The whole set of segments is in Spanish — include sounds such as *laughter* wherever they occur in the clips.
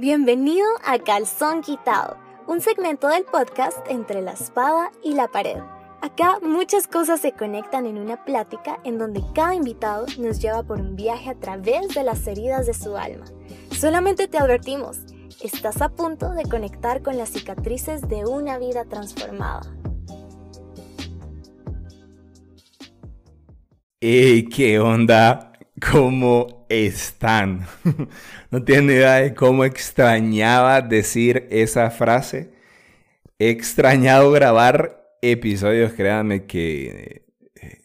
Bienvenido a Calzón Quitado, un segmento del podcast entre la espada y la pared. Acá muchas cosas se conectan en una plática en donde cada invitado nos lleva por un viaje a través de las heridas de su alma. Solamente te advertimos, estás a punto de conectar con las cicatrices de una vida transformada. ¡Ey, qué onda! ¿Cómo están? *laughs* no tienen idea de cómo extrañaba decir esa frase. He extrañado grabar episodios, créanme que eh,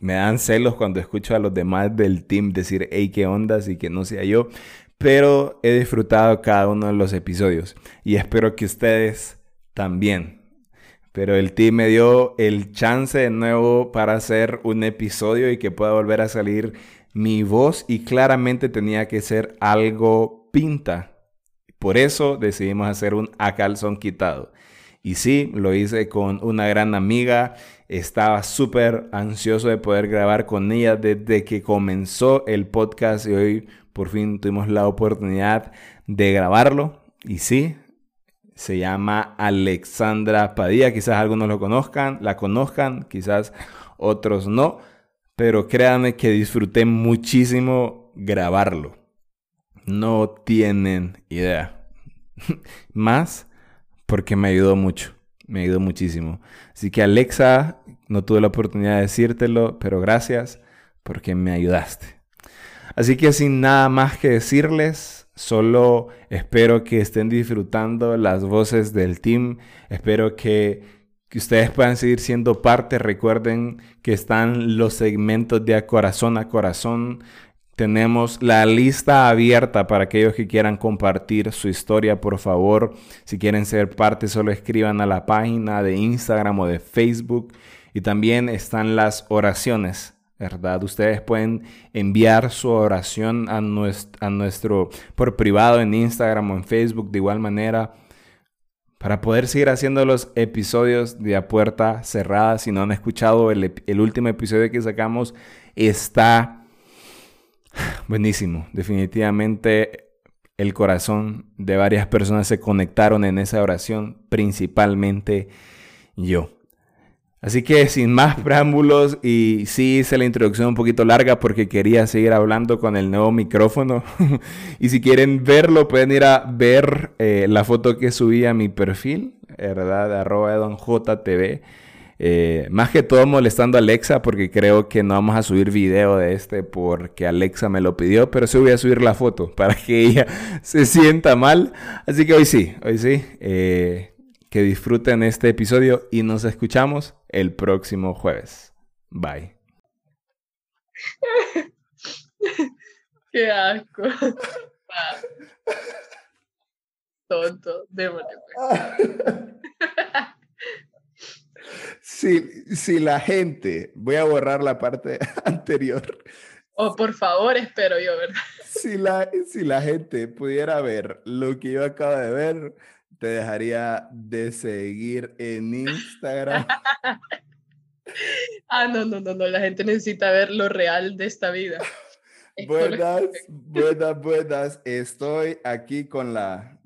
me dan celos cuando escucho a los demás del team decir, hey, qué ondas y que no sea yo. Pero he disfrutado cada uno de los episodios y espero que ustedes también. Pero el team me dio el chance de nuevo para hacer un episodio y que pueda volver a salir mi voz y claramente tenía que ser algo pinta. Por eso decidimos hacer un a calzón quitado. Y sí, lo hice con una gran amiga. Estaba súper ansioso de poder grabar con ella desde que comenzó el podcast y hoy por fin tuvimos la oportunidad de grabarlo. Y sí, se llama Alexandra Padilla. Quizás algunos lo conozcan, la conozcan, quizás otros no pero créanme que disfruté muchísimo grabarlo. No tienen idea. *laughs* Más porque me ayudó mucho, me ayudó muchísimo. Así que Alexa, no tuve la oportunidad de decírtelo, pero gracias porque me ayudaste. Así que sin nada más que decirles, solo espero que estén disfrutando las voces del team. Espero que que ustedes puedan seguir siendo parte. Recuerden que están los segmentos de corazón a corazón. Tenemos la lista abierta para aquellos que quieran compartir su historia, por favor. Si quieren ser parte, solo escriban a la página de Instagram o de Facebook. Y también están las oraciones, ¿verdad? Ustedes pueden enviar su oración a nuestro, a nuestro por privado en Instagram o en Facebook de igual manera para poder seguir haciendo los episodios de A Puerta Cerrada. Si no han escuchado el, último episodio que sacamos, está buenísimo. Definitivamente el corazón de varias personas se conectaron en esa oración, principalmente yo. Así que sin más preámbulos y sí hice la introducción un poquito larga porque quería seguir hablando con el nuevo micrófono. *laughs* y si quieren verlo pueden ir a ver eh, la foto que subí a mi perfil, ¿verdad? Arroba edonjtv. Eh, más que todo molestando a Alexa porque creo que no vamos a subir video de este porque Alexa me lo pidió, pero sí voy a subir la foto *laughs* para que ella se sienta mal. Así que hoy sí, hoy sí. Eh, que disfruten este episodio y nos escuchamos el próximo jueves. Bye. *laughs* Qué asco. *laughs* Tonto, démosle pues. *laughs* Si, si la gente, voy a borrar la parte anterior. Oh, por favor, espero yo, ¿verdad? Si la, si la gente pudiera ver lo que yo acabo de ver, te dejaría de seguir en Instagram. *laughs* ah, no, no, no, no, la gente necesita ver lo real de esta vida. *laughs* buenas, buenas, buenas. Estoy aquí con la,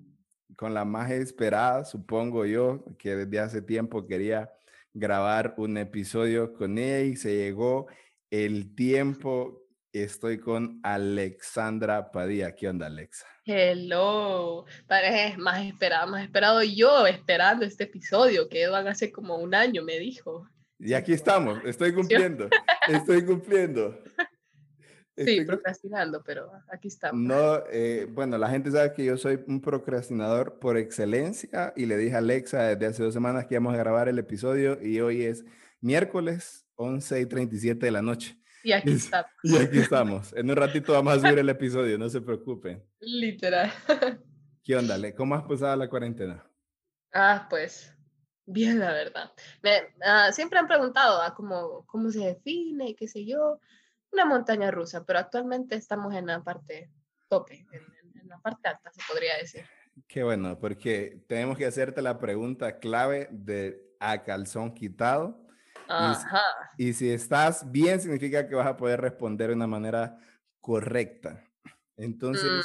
con la más esperada, supongo yo, que desde hace tiempo quería grabar un episodio con ella y se llegó el tiempo. Estoy con Alexandra Padilla. ¿Qué onda, Alexa? Hello, parece más esperado, más esperado yo esperando este episodio que van hace como un año, me dijo. Y aquí estamos, estoy *laughs* cumpliendo, estoy cumpliendo. *laughs* sí, procrastinando, pero aquí estamos. No, eh, bueno, la gente sabe que yo soy un procrastinador por excelencia y le dije a Alexa desde hace dos semanas que íbamos a grabar el episodio y hoy es miércoles 11 y 37 de la noche. Y aquí estamos. Y aquí estamos. En un ratito vamos a subir el episodio, no se preocupen. Literal. ¿Qué onda, Le? ¿Cómo has pasado la cuarentena? Ah, pues, bien, la verdad. Me, ah, siempre han preguntado ah, cómo, cómo se define, qué sé yo, una montaña rusa, pero actualmente estamos en la parte tope, en, en la parte alta, se podría decir. Qué bueno, porque tenemos que hacerte la pregunta clave de a calzón quitado y, si estás bien, significa que vas a poder responder de una manera correcta. Entonces,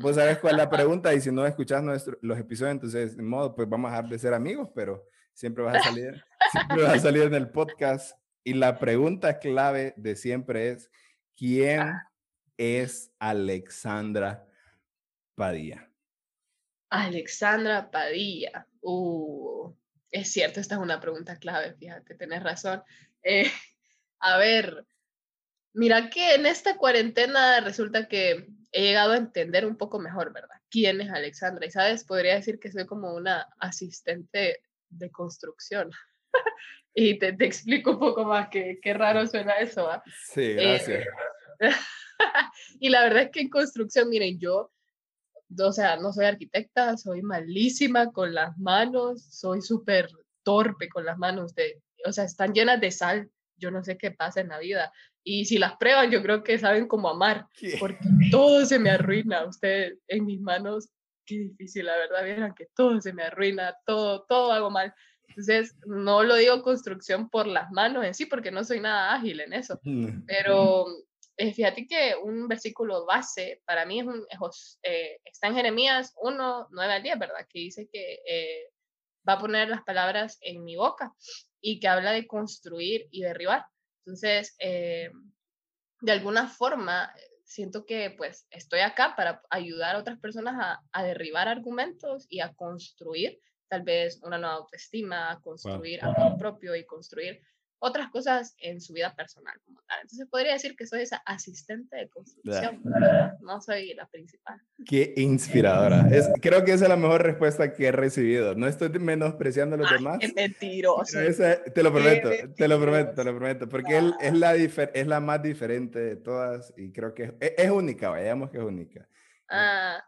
vos sabes cuál es la *laughs* pregunta y si no escuchas nuestro, los episodios, entonces, de modo, pues vamos a dejar de ser amigos, pero siempre vas a salir, *laughs* siempre vas a salir en el podcast. Y la pregunta clave de siempre es, ¿quién ah. es Alexandra Padilla? Alexandra Padilla. Uh, es cierto, esta es una pregunta clave, fíjate, tenés razón. Eh, *laughs* a ver, mira que en esta cuarentena resulta que he llegado a entender un poco mejor, ¿verdad? ¿Quién es Alexandra? Y sabes, podría decir que soy como una asistente de construcción. *laughs* y te, te, explico un poco más, que qué raro suena eso. Sí, eh, gracias. *laughs* y la verdad es que en construcción, miren, yo o sea, no soy arquitecta, soy malísima con las manos, soy súper torpe con las manos, de, o sea, están llenas de sal, yo no sé qué pasa en la vida. Y si las prueban, yo creo que saben cómo amar, porque todo se me arruina. Usted en mis manos, qué difícil, la verdad, vieran que todo se me arruina, todo, todo hago mal. Entonces, no lo digo construcción por las manos en sí, porque no soy nada ágil en eso, *laughs* pero eh, fíjate que un versículo base para mí es un, eh, está en Jeremías 1, 9 al 10, ¿verdad? Que dice que eh, va a poner las palabras en mi boca y que habla de construir y derribar. Entonces, de alguna forma, siento que pues estoy acá para ayudar a otras personas a, a derribar argumentos y a construir tal vez una nueva autoestima, a construir algo propio y construir otras cosas en su vida personal como tal. Entonces podría decir que soy esa asistente de construcción, no soy la principal. Qué inspiradora. Es, creo que esa es la mejor respuesta que he recibido. No estoy menospreciando a los demás. Qué mentiroso. te lo prometo, te lo prometo, te lo prometo, porque él es, la es la más diferente de todas y creo que es, es única, vayamos que es única. Ah,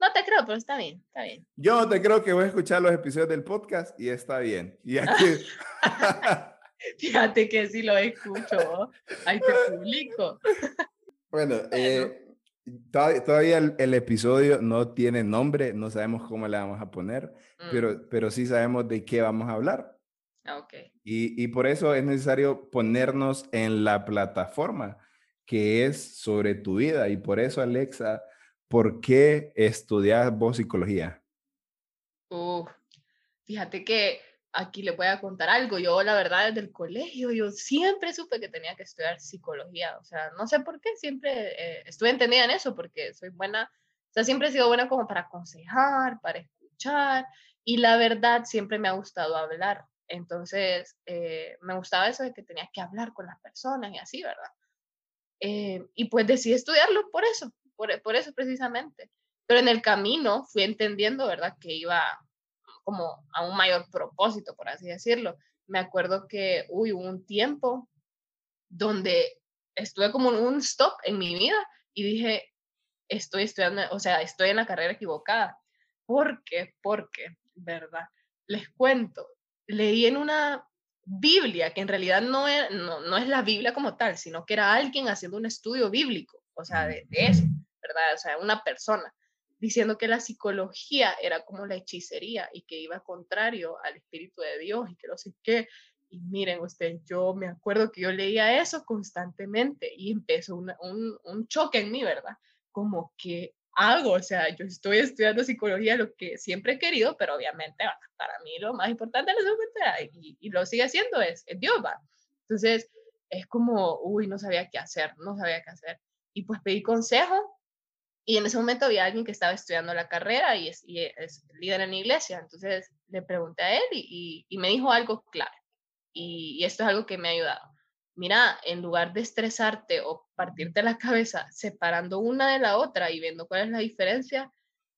no te creo, pero está bien, está bien. Yo te creo que voy a escuchar los episodios del podcast y está bien. Y aquí... *laughs* *laughs* *laughs* Fíjate que si lo escucho, ahí te publico. Bueno, *laughs* eh, todavía el, episodio no tiene nombre, no sabemos cómo le vamos a poner, pero, mm. pero sí sabemos de qué vamos a hablar. Ah, okay. Y, y por eso es necesario ponernos en la plataforma que es sobre tu vida. Y por eso, Alexa, ¿por qué estudias vos psicología? fíjate que aquí le voy a contar algo. Yo, la verdad, desde el colegio, yo siempre supe que tenía que estudiar psicología. O sea, no sé por qué, siempre eh, estuve entendida en eso, porque soy buena, o sea, siempre he sido buena como para aconsejar, para escuchar, y la verdad, siempre me ha gustado hablar. Entonces, eh, me gustaba eso de que tenía que hablar con las personas y así, ¿verdad? Eh, y pues decidí estudiarlo por eso, por, por eso precisamente. Pero en el camino fui entendiendo, ¿verdad? Que iba como a un mayor propósito, por así decirlo. Me acuerdo que, uy, hubo un tiempo donde estuve como un stop en mi vida y dije, estoy estudiando, o sea, estoy en la carrera equivocada. ¿Por qué? Porque, ¿verdad? Les cuento, leí en una Biblia, que en realidad no es, no, es la Biblia como tal, sino que era alguien haciendo un estudio bíblico, o sea, de, de eso, ¿verdad? O sea, una persona diciendo que la psicología era como la hechicería y que iba contrario al Espíritu de Dios y que no sé qué. Y miren ustedes, yo me acuerdo que yo leía eso constantemente y empezó un, un, choque en mí, ¿verdad? Como que hago, o sea, yo estoy estudiando psicología, lo que siempre he querido, pero obviamente para mí lo más importante es y, y lo sigue haciendo es, es Dios, ¿va? Entonces, es como, uy, no sabía qué hacer, no sabía qué hacer. Y pues pedí consejo y en ese momento había alguien que estaba estudiando la carrera y es, líder en la iglesia. Entonces le pregunté a él y, me dijo algo clave. Y, esto es algo que me ha ayudado. Mira, en lugar de estresarte o partirte la *laughs* cabeza separando una de la otra y viendo cuál es la diferencia,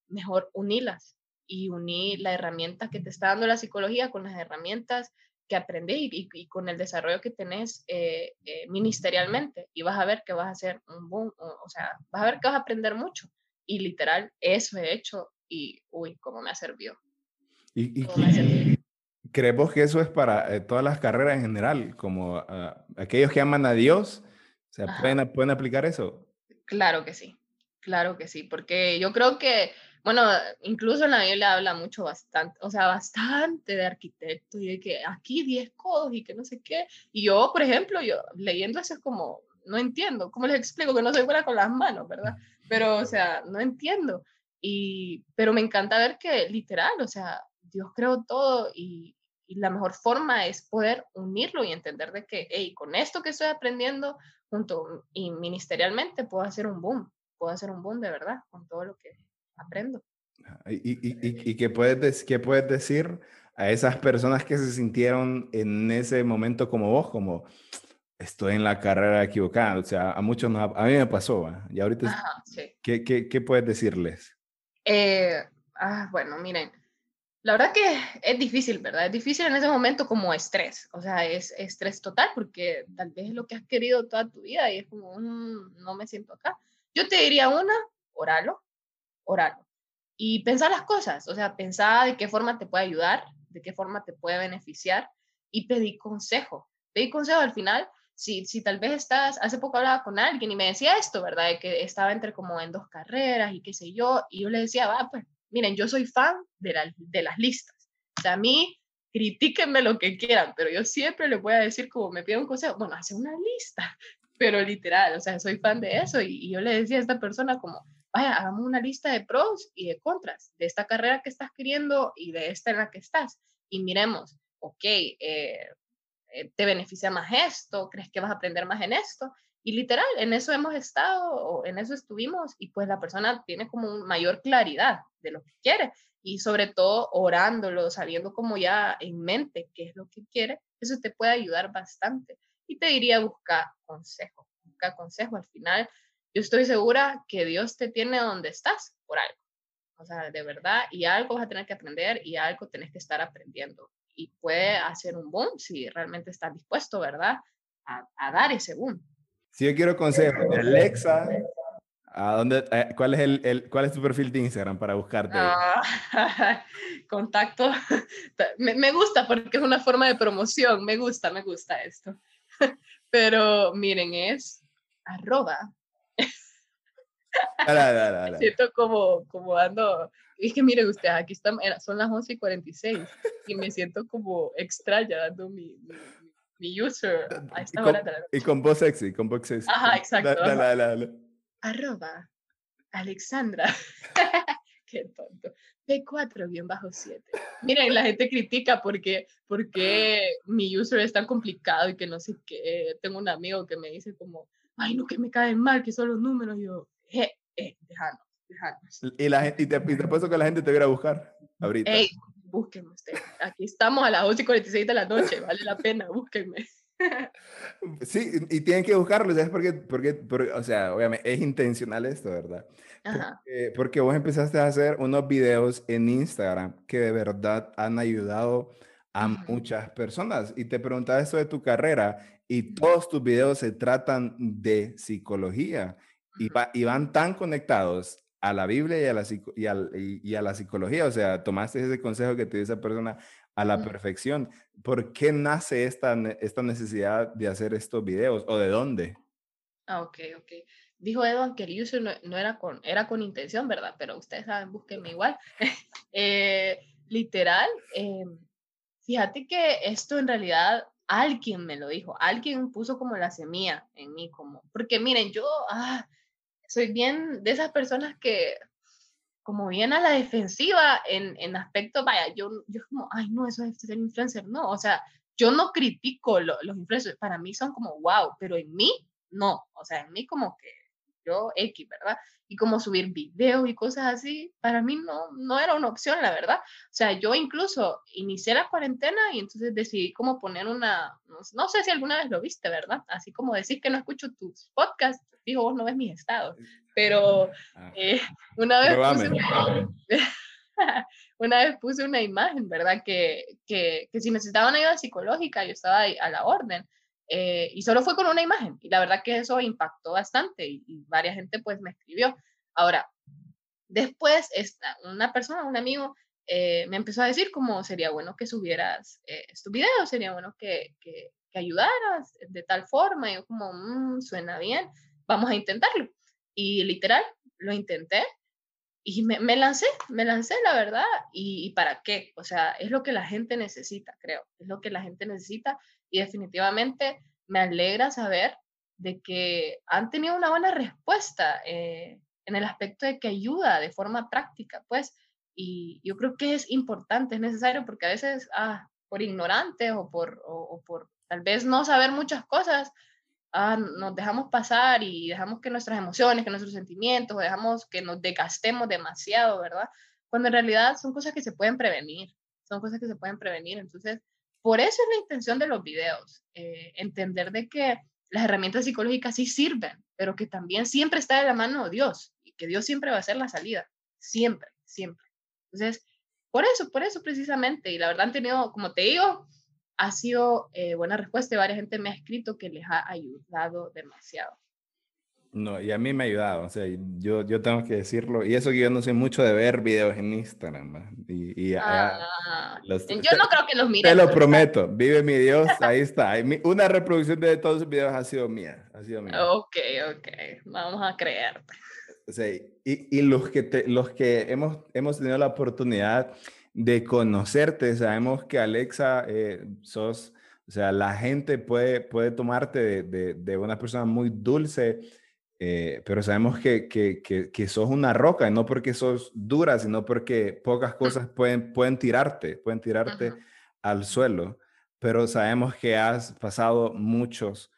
mejor unilas y uní la herramienta que te está dando la psicología con las herramientas que aprendí y, con el desarrollo que tenés eh, eh, ministerialmente y vas a ver que vas a hacer un boom, o, sea, vas a ver que vas a aprender mucho y literal eso he hecho y uy, cómo me ha servido. ¿Y, creemos que eso es para eh, todas las carreras en general? Como ah, aquellos que aman a Dios, ¿se pueden, pueden aplicar eso? Claro que sí, claro que sí, porque yo creo que bueno, incluso en la Biblia habla mucho bastante, o sea, bastante de arquitectos y de que aquí 10 codos y que no sé qué. Y yo, por ejemplo, yo leyendo eso es como, no entiendo, ¿cómo les explico que no soy buena con las manos, verdad? pero, o sea, no entiendo. Y, pero me encanta ver que literal, o sea, Dios creó todo y, y la mejor forma es poder unirlo y entender de que, hey, con esto que estoy aprendiendo junto y ministerialmente puedo hacer un boom, puedo hacer un boom de verdad con todo lo que aprendo. ¿Y, y, y, y qué, puedes, qué puedes decir a esas personas que se sintieron en ese momento como vos, como estoy en la carrera equivocada? O sea, a muchos nos, a mí me pasó, y ahorita, Ajá, sí. ¿qué, qué, qué puedes decirles? Eh, ah, bueno, miren, la verdad que es difícil, ¿verdad? Es difícil en ese momento como estrés, o sea, es estrés total porque tal vez es lo que has querido toda tu vida y es como, mm, no me siento acá. Yo te diría una, oralo, oralo. Y pensar las cosas, o sea, pensar de qué forma te puede ayudar, de qué forma te puede beneficiar y pedir consejo. Pedir consejo al final, si, si tal vez estás, hace poco hablaba con alguien y me decía esto, ¿verdad? De que estaba entre como en dos carreras y qué sé yo, y yo le decía, va, pues miren, yo soy fan de, de las listas. O sea, a mí, critíquenme lo que quieran, pero yo siempre les voy a decir como me piden un consejo, bueno, hace una lista, *laughs* pero literal, o sea, soy fan de eso y yo le decía a esta persona como, vaya, hagamos una lista de pros y de contras de esta carrera que estás queriendo y de esta en la que estás. Y miremos, ok, eh, eh, ¿te beneficia más esto? ¿Crees que vas a aprender más en esto? Y literal, en eso hemos estado, en eso estuvimos, y pues la persona tiene como mayor claridad de lo que quiere, y sobre todo orándolo, sabiendo como ya en mente qué es lo que quiere, eso te puede ayudar bastante. Y te diría busca consejo, busca consejo. Al final, yo estoy segura que Dios te tiene donde estás por algo. O sea, de verdad, y algo vas a tener que aprender y algo tenés que estar aprendiendo. Y puede hacer un boom si realmente estás dispuesto, ¿verdad? A, a dar ese boom. Si yo quiero consejo Alexa, ¿a dónde, eh, cuál, es el, el, ¿cuál es tu perfil de Instagram para buscarte? Ah, *laughs* contacto. *laughs* Me, me, gusta porque es una forma de promoción. Me gusta, me gusta esto. *laughs* Pero miren, es arroba Dale. Siento como, como dando. Es que mire usted, aquí están, son las 11 y 46 y me siento como extraña dando mi, mi, mi user a esta y con, hora de la noche. Y con voz sexy, con voz sexy. Ajá, exacto. Dale, dale, dale. Arroba Alexandra. *laughs* Qué tonto. P4-7. Miren, la gente critica porque, porque mi user es tan complicado y que no sé qué. Tengo un amigo que me dice como, ay, no, que me caen mal, que son los números. Y yo, eh, eh, déjanos, déjanos. Y, la gente, y, te, y te que la gente te viera a buscar ahorita. Ey, búsquenme usted. Aquí estamos a las 11 y 46 de la noche, vale la pena, búsquenme. *laughs* Sí, y tienen que buscarlo, ¿sabes por qué? Porque, porque, o sea, obviamente es intencional esto, ¿verdad? Ajá. Porque, porque vos empezaste a hacer unos videos en Instagram que de verdad han ayudado a Ujú. muchas personas. Y te preguntaba esto de tu carrera y todos tus videos se tratan de psicología y, va- y van tan conectados a la Biblia y a la, y, al- y- a la psicología. O sea, tomaste ese consejo que te dio esa persona a la perfección. ¿Por qué nace esta, esta necesidad de hacer estos videos o de dónde? Ah, ok, ok. Dijo Edwin que el user no, no era, con, era con intención, ¿verdad? Pero ustedes saben, búsquenme igual. *laughs* Eh, literal, eh, fíjate que esto en realidad alguien me lo dijo, alguien puso como la semilla en mí, como, porque miren, yo ah, soy bien de esas personas que como bien a la defensiva en, en aspecto, vaya, yo, yo como, ay, no, eso es ser influencer, no, o sea, yo no critico lo- los influencers, para mí son como, wow, pero en mí, no, o sea, en mí como que yo X, ¿verdad? Y como subir videos y cosas así, para mí no, no era una opción, la verdad. O sea, yo incluso inicié la cuarentena y entonces decidí como poner una, no, sé si alguna vez lo viste, ¿verdad? Así como decís que no escucho tus podcasts, digo, vos no ves mis estados, pero Ah, eh, una vez puse Pruébame. *laughs* una vez puse una imagen, ¿verdad? Que, que, que si necesitaban ayuda psicológica, yo estaba ahí a la orden. Eh, y solo fue con una imagen. Y la verdad que eso impactó bastante y, varias gente pues me escribió. Ahora, después esta, una persona, un amigo, eh, me empezó a decir como sería bueno que subieras eh, estos videos, sería bueno que, que, que ayudaras de tal forma. Y yo como, "Mm, suena bien, vamos a intentarlo. Y literal, lo intenté y me, me lancé, me lancé, la verdad. Y, ¿Y para qué? O sea, es lo que la gente necesita, creo. Es lo que la gente necesita. Y definitivamente me alegra saber de que han tenido una buena respuesta. eh, en el aspecto de que ayuda de forma práctica, pues, y yo creo que es importante, es necesario, porque a veces, ah, por ignorantes o por, o, por tal vez no saber muchas cosas, ah, nos dejamos pasar y dejamos que nuestras emociones, que nuestros sentimientos, dejamos que nos desgastemos demasiado, ¿verdad? Cuando en realidad son cosas que se pueden prevenir, son cosas que se pueden prevenir. Entonces, por eso es la intención de los videos, eh, entender de que las herramientas psicológicas sí sirven, pero que también siempre está de la mano de Dios y que Dios siempre va a ser la salida, siempre, siempre. Entonces, por eso, por eso precisamente, y la verdad han tenido, como te digo, ha sido eh, buena respuesta y varias gente me ha escrito que les ha ayudado demasiado. No, y a mí me ha ayudado, o sea, yo, yo tengo que decirlo, y eso que yo no sé mucho de ver videos en Instagram, y, y ah, yo no creo que los mire. Te lo prometo, vive mi Dios, *laughs* ahí está, una reproducción de todos los videos ha sido mía, ha sido mía. Ok, ok, vamos a creer. O sea, y, y los que, te, los que hemos, hemos tenido la oportunidad de conocerte, sabemos que Alexa, eh, sos, o sea, la gente puede, puede tomarte de, de, de una persona muy dulce, eh, pero sabemos que, que, que, sos una roca, y no porque sos dura, sino porque pocas cosas pueden, pueden tirarte, pueden tirarte al suelo, pero sabemos que has pasado muchos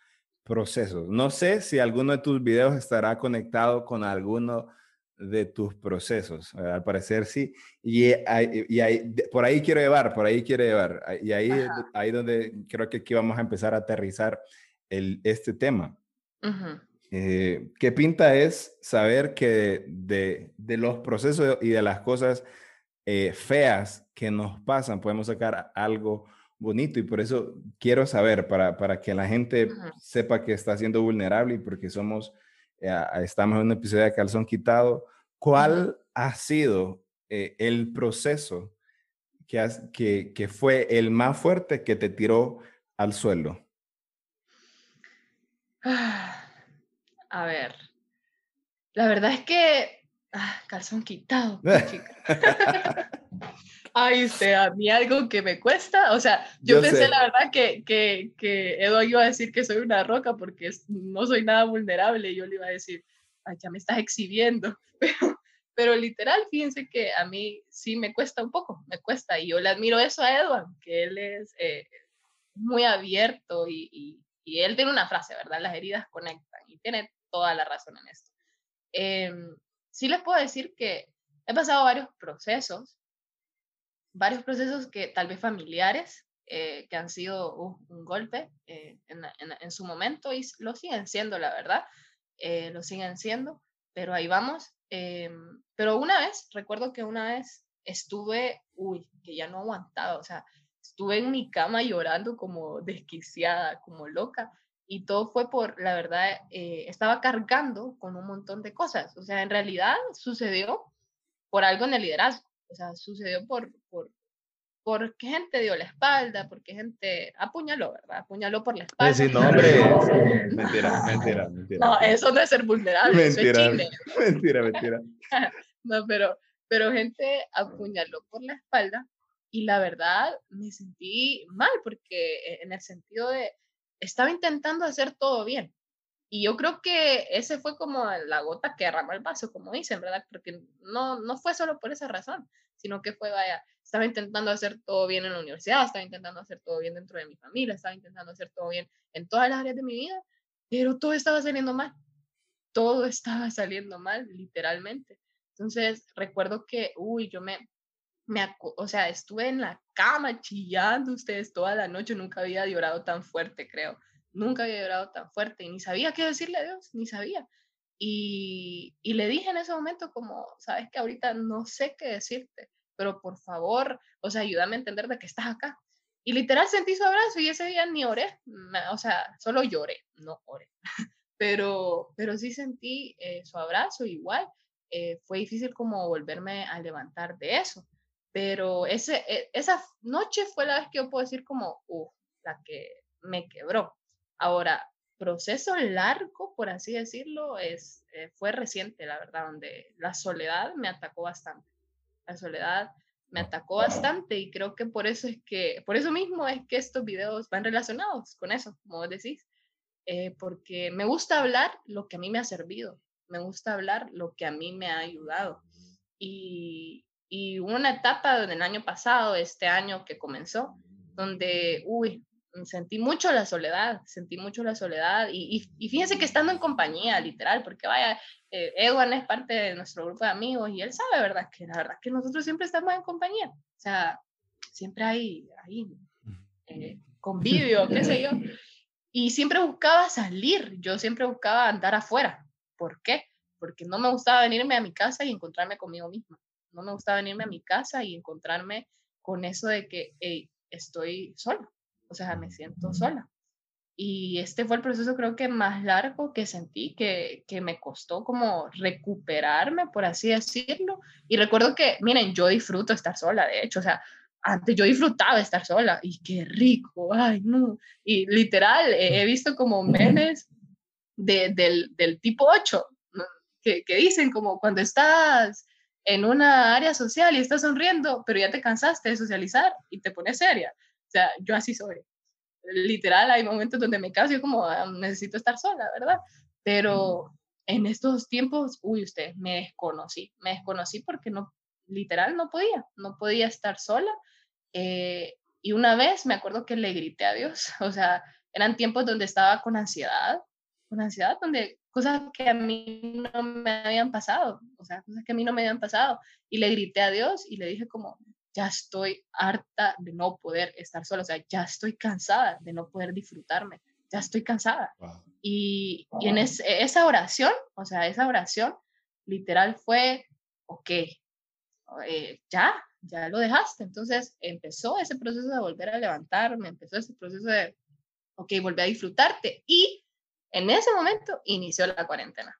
procesos. No sé si alguno de tus videos estará conectado con alguno de tus procesos. Al parecer sí. Y, y ahí, por ahí quiero llevar, por ahí quiero llevar. Y ahí, ahí donde creo que aquí vamos a empezar a aterrizar el, este tema. Eh, ¿Qué pinta es saber que de, de, los procesos y de las cosas eh, feas que nos pasan podemos sacar algo bonito? Y por eso quiero saber, para, para que la gente sepa que está siendo vulnerable y porque somos, eh, estamos en un episodio de Calzón Quitado, ¿cuál ha sido el proceso que, has, que, que fue el más fuerte que te tiró al suelo? Ah. A ver. La verdad es que. Ah, calzón quitado, *laughs* chica. *laughs* Ay, usted, a mí algo que me cuesta. O sea, yo, pensé la verdad que, que, que Edo iba a decir que soy una roca porque no soy nada vulnerable. Y yo le iba a decir, Ay, ya me estás exhibiendo. *laughs* Pero, pero literal, fíjense que a mí sí me cuesta un poco, me cuesta. Y yo le admiro eso a Edward, que él es eh, muy abierto y, y, y, él tiene una frase, ¿verdad? Las heridas conectan. Y tiene toda la razón en esto. Em, sí les puedo decir que he pasado varios procesos, varios procesos que tal vez familiares, eh, que han sido un golpe eh, en, en, su momento y lo siguen siendo, la verdad, eh, lo siguen siendo, pero ahí vamos. Em, pero una vez, recuerdo que una vez estuve, uy, que ya no aguantaba, o sea, estuve en mi cama llorando como desquiciada, como loca, y todo fue por, la verdad, eh, estaba cargando con un montón de cosas. O sea, en realidad sucedió por algo en el liderazgo. O sea, sucedió por, por, porque gente dio la espalda, porque gente apuñaló, ¿verdad? Apuñaló por la espalda. Sí, no, hombre. mentira, mentira, mentira. No, eso no es ser vulnerable, mentira, eso es Mentira, mentira. *laughs* no, pero, pero gente apuñaló por la espalda y la verdad me sentí mal porque en el sentido de estaba intentando hacer todo bien. Y yo creo que ese fue como la gota que derramó el vaso, como dicen, ¿verdad? Porque no, no fue solo por esa razón, sino que fue, vaya, estaba intentando hacer todo bien en la universidad, estaba intentando hacer todo bien dentro de mi familia, estaba intentando hacer todo bien en todas las áreas de mi vida, pero todo estaba saliendo mal. Todo estaba saliendo mal, literalmente. Entonces, recuerdo que, uy, yo me, me, o sea, estuve en la cama chillando ustedes toda la noche, nunca había llorado tan fuerte, creo. Nunca había llorado tan fuerte y ni sabía qué decirle a Dios, ni sabía. Y, y le dije en ese momento como, sabes que ahorita no sé qué decirte, pero por favor, o sea, ayúdame a entender de que estás acá. Y literal sentí su abrazo y ese día ni oré, o sea, solo lloré, no oré. *laughs* Pero, pero sí sentí eh, su abrazo igual. Eh, fue difícil como volverme a levantar de eso pero ese, e, esa noche fue la vez que yo puedo decir como, uff, la que me quebró. Ahora, proceso largo, por así decirlo, es, eh, fue reciente, la verdad, donde la soledad me atacó bastante. La soledad me atacó bastante y creo que por eso es que, por eso mismo es que estos videos van relacionados con eso, como decís, eh, porque me gusta hablar lo que a mí me ha servido, me gusta hablar lo que a mí me ha ayudado. Y, y hubo una etapa en el año pasado, este año que comenzó, donde, uy, sentí mucho la soledad, sentí mucho la soledad y, y, fíjense que estando en compañía, literal, porque vaya, eh, Edwin es parte de nuestro grupo de amigos y él sabe, ¿verdad? Que la verdad que nosotros siempre estamos en compañía, o sea, siempre hay, hay eh, convivio, qué sé yo, *laughs* y siempre buscaba salir, yo siempre buscaba andar afuera, ¿por qué? Porque no me gustaba venirme a mi casa y encontrarme conmigo misma, no me gustaba venirme a mi casa y encontrarme con eso de que estoy sola o sea, me siento sola. Y este fue el proceso creo que más largo que sentí, que, que me costó como recuperarme, por así decirlo. Y recuerdo que, miren, yo disfruto estar sola, de hecho, o sea, antes yo disfrutaba estar sola y qué rico, ay, no. Y literal, he visto como memes de, del, del tipo 8, que, que dicen como cuando estás en una área social y estás sonriendo, pero ya te cansaste de socializar y te pones seria. O sea, yo así soy. Literal, hay momentos donde me caso y como ah, necesito estar sola, ¿verdad? Pero en estos tiempos, uy, usted, me desconocí. Me desconocí porque no, literal, no podía. No podía estar sola. Eh, y una vez me acuerdo que le grité a Dios. *laughs* O sea, eran tiempos donde estaba con ansiedad, con ansiedad, donde cosas que a mí no me habían pasado, o sea, cosas que a mí no me habían pasado. Y le grité a Dios y le dije como, ya estoy harta de no poder estar sola, o sea, ya estoy cansada de no poder disfrutarme, ya estoy cansada. Y, y, en esa oración, o sea, esa oración literal fue, ok, eh, ya, ya lo dejaste. Entonces empezó ese proceso de volver a levantarme, empezó ese proceso de, ok, volver a disfrutarte. Y en ese momento inició la cuarentena.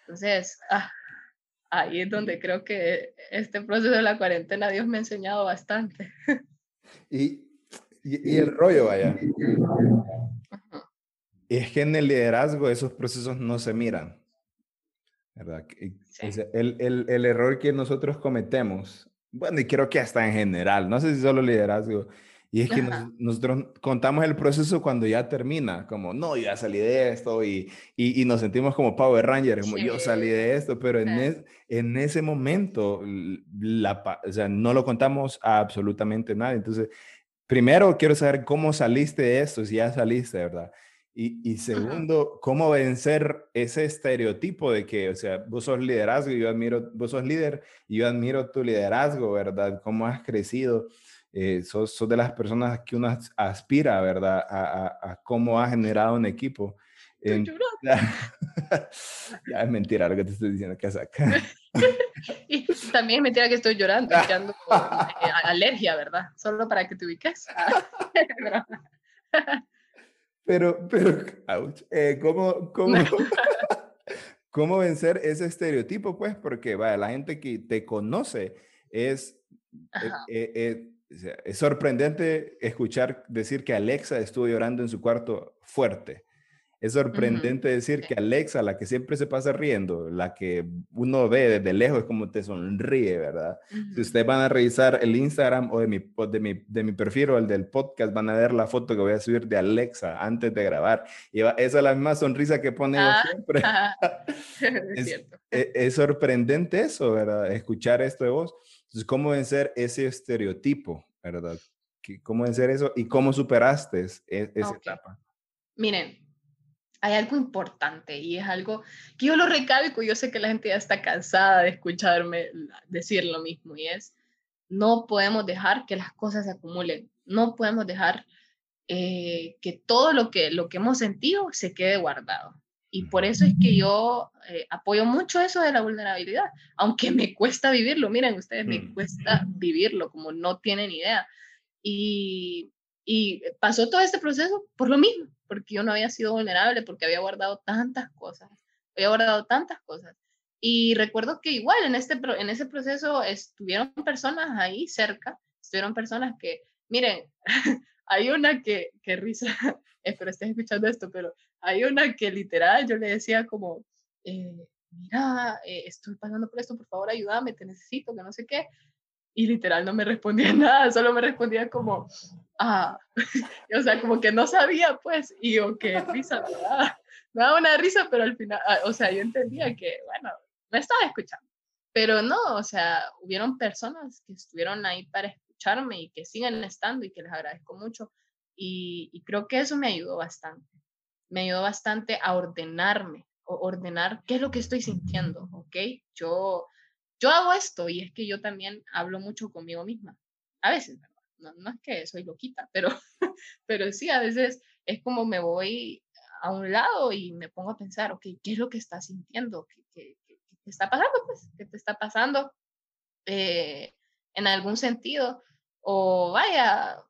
Entonces, ah, ahí es donde creo que este proceso de la cuarentena Dios me ha enseñado bastante. Y, y, el rollo, vaya. Es que en el liderazgo esos procesos no se miran. ¿Verdad? El, el, el, error que nosotros cometemos, bueno, y creo que hasta en general, no sé si solo liderazgo, y es que nosotros contamos el proceso cuando ya termina, como, no, ya salí de esto y, y, nos sentimos como Power Rangers, como yo salí de esto, pero en, en ese momento la, o sea, no lo contamos a absolutamente nadie. Entonces, primero quiero saber cómo saliste de esto, si ya saliste, ¿verdad? Y, y segundo, cómo vencer ese estereotipo de que, o sea, vos sos liderazgo y yo admiro, vos sos líder y yo admiro tu liderazgo, ¿verdad? Cómo has crecido eh, sos, de las personas que uno aspira, ¿verdad? A, cómo ha generado un equipo. *laughs* ya, es mentira lo que te estoy diciendo, que saca. *laughs* y también es mentira que estoy llorando, echando *laughs* eh, alergia, ¿verdad? Solo para que te ubiques. pero, pero, eh, ¿cómo, cómo, cómo vencer ese estereotipo? Pues porque, vaya, la gente que te conoce es, eh, es sorprendente escuchar decir que Alexa estuvo llorando en su cuarto fuerte. Es sorprendente decir que Alexa, la que siempre se pasa riendo, la que uno ve desde lejos, es como te sonríe, ¿verdad? Si ustedes van a revisar el Instagram o de mi, de, mi, de mi perfil o el del podcast, van a ver la foto que voy a subir de Alexa antes de grabar. Y esa es la misma sonrisa que pone ah, siempre. *laughs* *laughs* es, es, e, es, sorprendente eso, ¿verdad? Escuchar esto de vos. Entonces, ¿cómo vencer ese estereotipo, verdad? ¿Cómo vencer eso y cómo superaste e, esa etapa? Miren, hay algo importante y es algo que yo lo recalco, yo sé que la gente ya está cansada de escucharme decir lo mismo y es, no podemos dejar que las cosas se acumulen, no podemos dejar eh, que todo lo que, lo que hemos sentido se quede guardado. Y por eso es que yo eh, apoyo mucho eso de la vulnerabilidad, aunque me cuesta vivirlo, miren ustedes, me mm. cuesta vivirlo, como no tienen idea. Y, y pasó todo este proceso por lo mismo, porque yo no había sido vulnerable, porque había guardado tantas cosas, había guardado tantas cosas. Y recuerdo que igual en, este, en ese proceso estuvieron personas ahí cerca, estuvieron personas que, miren, *laughs* hay una que, que risa, *laughs* espero estés escuchando esto, pero hay una que literal yo le decía como, eh, mira, eh, estoy pasando por esto, por favor ayúdame, te necesito, que no sé qué. Y literal no me respondía *laughs* nada, solo me respondía como, ah, *laughs* o sea, como que no sabía, pues, y yo, qué risa, ¿verdad? *laughs* me daba una risa, pero al final, ah, o sea, yo entendía que, bueno, me estaba escuchando. Pero no, o sea, hubieron personas que estuvieron ahí para escucharme y que siguen estando y que les agradezco mucho. Y, y creo que eso me ayudó bastante. Me ayudó bastante a ordenarme, o ordenar qué es lo que estoy sintiendo, ¿ok? Yo, yo hago esto y es que yo también hablo mucho conmigo misma. A veces. No, no es que soy loquita, pero, *laughs* pero sí, a veces es como me voy a un lado y me pongo a pensar, ok, ¿qué es lo que estás sintiendo? ¿Qué, qué, qué, te está pasando? Pues, ¿qué te está pasando eh, en algún sentido? O vaya,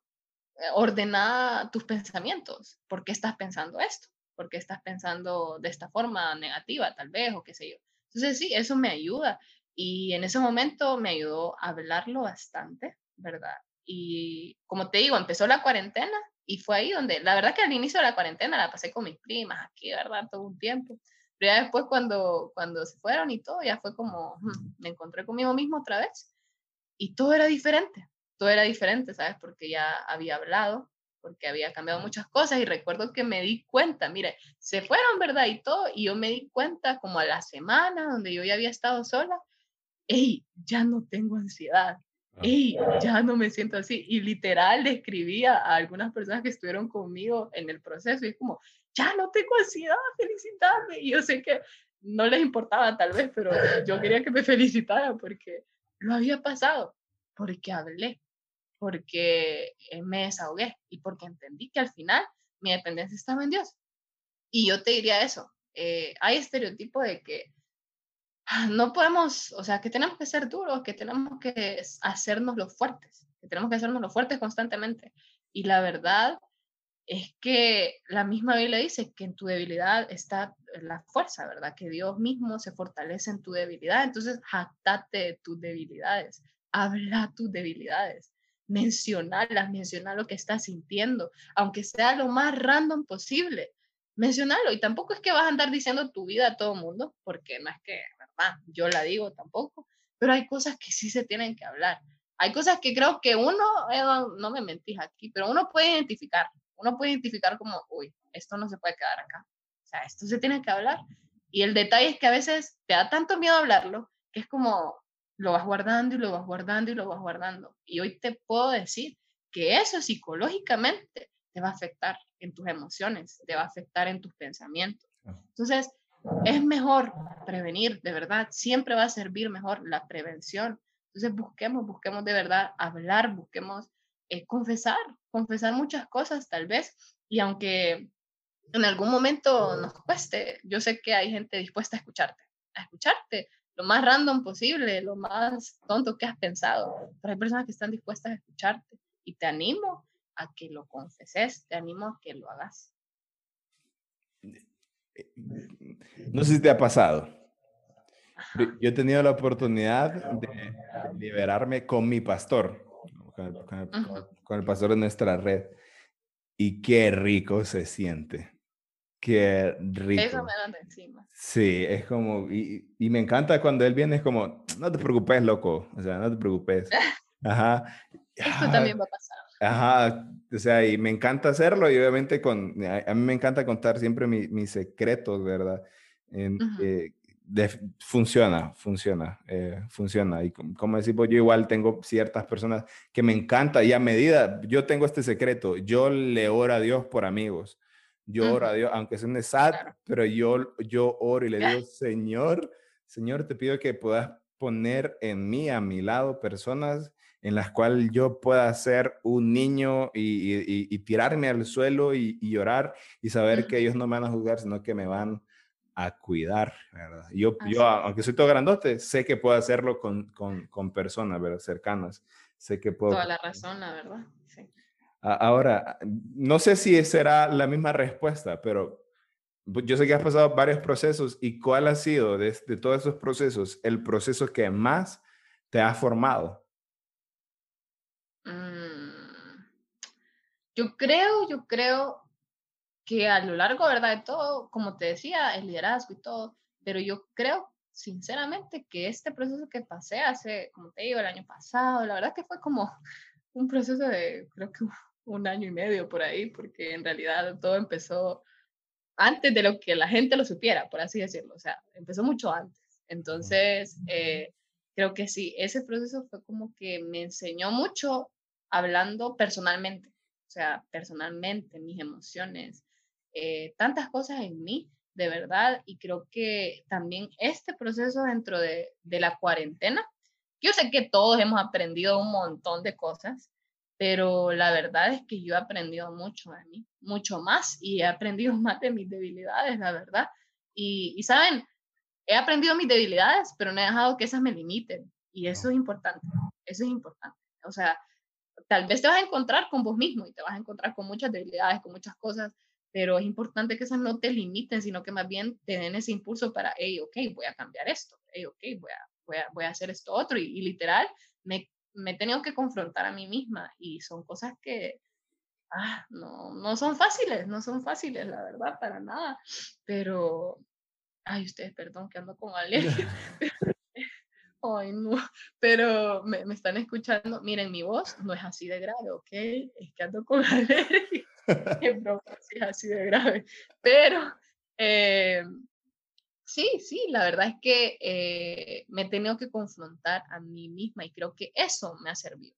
ordena tus pensamientos. ¿Por qué estás pensando esto? ¿Por qué estás pensando de esta forma negativa, tal vez, o qué sé yo? Entonces, sí, eso me ayuda. Y en ese momento me ayudó a hablarlo bastante, ¿verdad? Y como te digo, empezó la cuarentena y fue ahí donde, la verdad que al inicio de la cuarentena la pasé con mis primas aquí, ¿verdad? Todo un tiempo. Pero ya después cuando, cuando se fueron y todo, ya fue como, hmm, me encontré conmigo mismo otra vez. Y todo era diferente, todo era diferente, ¿sabes? Porque ya había hablado, porque había cambiado muchas cosas y recuerdo que me di cuenta, mire, se fueron, ¿verdad? Y todo, y yo me di cuenta como a la semana donde yo ya había estado sola, hey, ya no tengo ansiedad, y ya no me siento así. Y literal le escribía a algunas personas que estuvieron conmigo en el proceso y es como, ya no tengo ansiedad, felicitarme. Y yo sé que no les importaba tal vez, pero yo quería que me *laughs* felicitaran porque lo había pasado, porque hablé, porque eh, me desahogué y porque entendí que al final mi dependencia estaba en Dios. Y yo te diría eso, eh, hay estereotipo de que Ah, no podemos, o sea, que tenemos que ser duros, que tenemos que hacernos los fuertes, que tenemos que hacernos los fuertes constantemente. Y la verdad es que la misma Biblia dice que en tu debilidad está la fuerza, ¿verdad? Que Dios mismo se fortalece en tu debilidad. Entonces, jactate de tus debilidades, habla tus debilidades, mencionarlas, menciona lo que estás sintiendo, aunque sea lo más random posible mencionarlo. Y tampoco es que vas a andar diciendo tu vida a todo mundo, porque no es que, ¿verdad? Yo la digo tampoco, pero hay cosas que sí se tienen que hablar. Hay cosas que creo que uno, no me mentís aquí, pero uno puede identificar. Uno puede identificar como, uy, esto no se puede quedar acá. O sea, esto se tiene que hablar. Y el detalle es que a veces te da tanto miedo hablarlo que es como lo vas guardando y lo vas guardando y lo vas guardando. Y hoy te puedo decir que eso psicológicamente te va a afectar en tus emociones, te va a afectar en tus pensamientos. Entonces, es mejor prevenir, de verdad, siempre va a servir mejor la prevención. Entonces, busquemos, busquemos de verdad hablar, busquemos eh, confesar, confesar muchas cosas tal vez. Y aunque en algún momento nos cueste, yo sé que hay gente dispuesta a escucharte, a escucharte lo más random posible, lo más tonto que has pensado, pero hay personas que están dispuestas a escucharte y te animo a que lo confeses, te animo a que lo hagas. No sé si te ha pasado. Yo he tenido la oportunidad de liberarme con mi pastor, con el, pastor de nuestra red. Y qué rico se siente. Qué rico. Eso me encima. Sí, es como, y, y, me encanta cuando él viene, es como, no te preocupes, loco, o sea, no te preocupes. *laughs* Ajá. Esto también va a pasar. Ajá, o sea, y me encanta hacerlo y obviamente con, a, mí me encanta contar siempre mis secretos, ¿verdad? En, funciona, funciona, eh, funciona. Y como, decimos, yo igual tengo ciertas personas que me encanta y a medida, yo tengo este secreto, yo le oro a Dios por amigos. Yo oro a Dios, aunque un sad, pero yo, yo oro y le digo, Señor, Señor, te pido que puedas poner en mí, a mi lado, personas en las cuales yo pueda ser un niño y, tirarme al suelo y, llorar y saber que ellos no me van a juzgar, sino que me van a cuidar, ¿verdad? Yo, yo aunque soy todo grandote, sé que puedo hacerlo con, con, con personas, ¿verdad? Cercanas. Sé que puedo... Toda la razón, la verdad. Sí. Ahora, no sé si será la misma respuesta, pero yo sé que has pasado varios procesos y cuál ha sido de, de todos esos procesos el proceso que más te ha formado. Yo creo, yo creo que a lo largo, ¿verdad? De todo, como te decía, el liderazgo y todo, pero yo creo sinceramente que este proceso que pasé hace, como te digo, el año pasado, la verdad que fue como un proceso de, creo que un año y medio por ahí, porque en realidad todo empezó antes de lo que la gente lo supiera, por así decirlo. O sea, empezó mucho antes. Entonces, eh, creo que sí, ese proceso fue como que me enseñó mucho hablando personalmente, o sea, personalmente, mis emociones, eh, tantas cosas en mí, de verdad, y creo que también este proceso dentro de, de la cuarentena, yo sé que todos hemos aprendido un montón de cosas, pero la verdad es que yo he aprendido mucho de mí, mucho más, y he aprendido *laughs* más de mis debilidades, la verdad. Y, y saben, he aprendido mis debilidades, pero no he dejado que esas me limiten. Y eso es importante, eso es importante. O sea, tal vez te vas a encontrar con vos mismo y te vas a encontrar con muchas debilidades, con muchas cosas, pero es importante que esas no te limiten, sino que más bien te den ese impulso para, hey, ok, voy a cambiar esto, hey, ok, voy a, voy a, voy a hacer esto otro. Y, literal, me, me, he tenido que confrontar a mí misma y son cosas que ah, no, no son fáciles, no son fáciles, la verdad, para nada, pero, Ay, ustedes, perdón, que ando con alergia. *laughs* *laughs* Ay, no, pero me, me, están escuchando. Miren, mi voz no es así de grave, ¿ok? Es que ando con *laughs* alergia. Es broma, sí es así de grave. Pero eh, sí, sí, la verdad es que eh, me he tenido que confrontar a mí misma y creo que eso me ha servido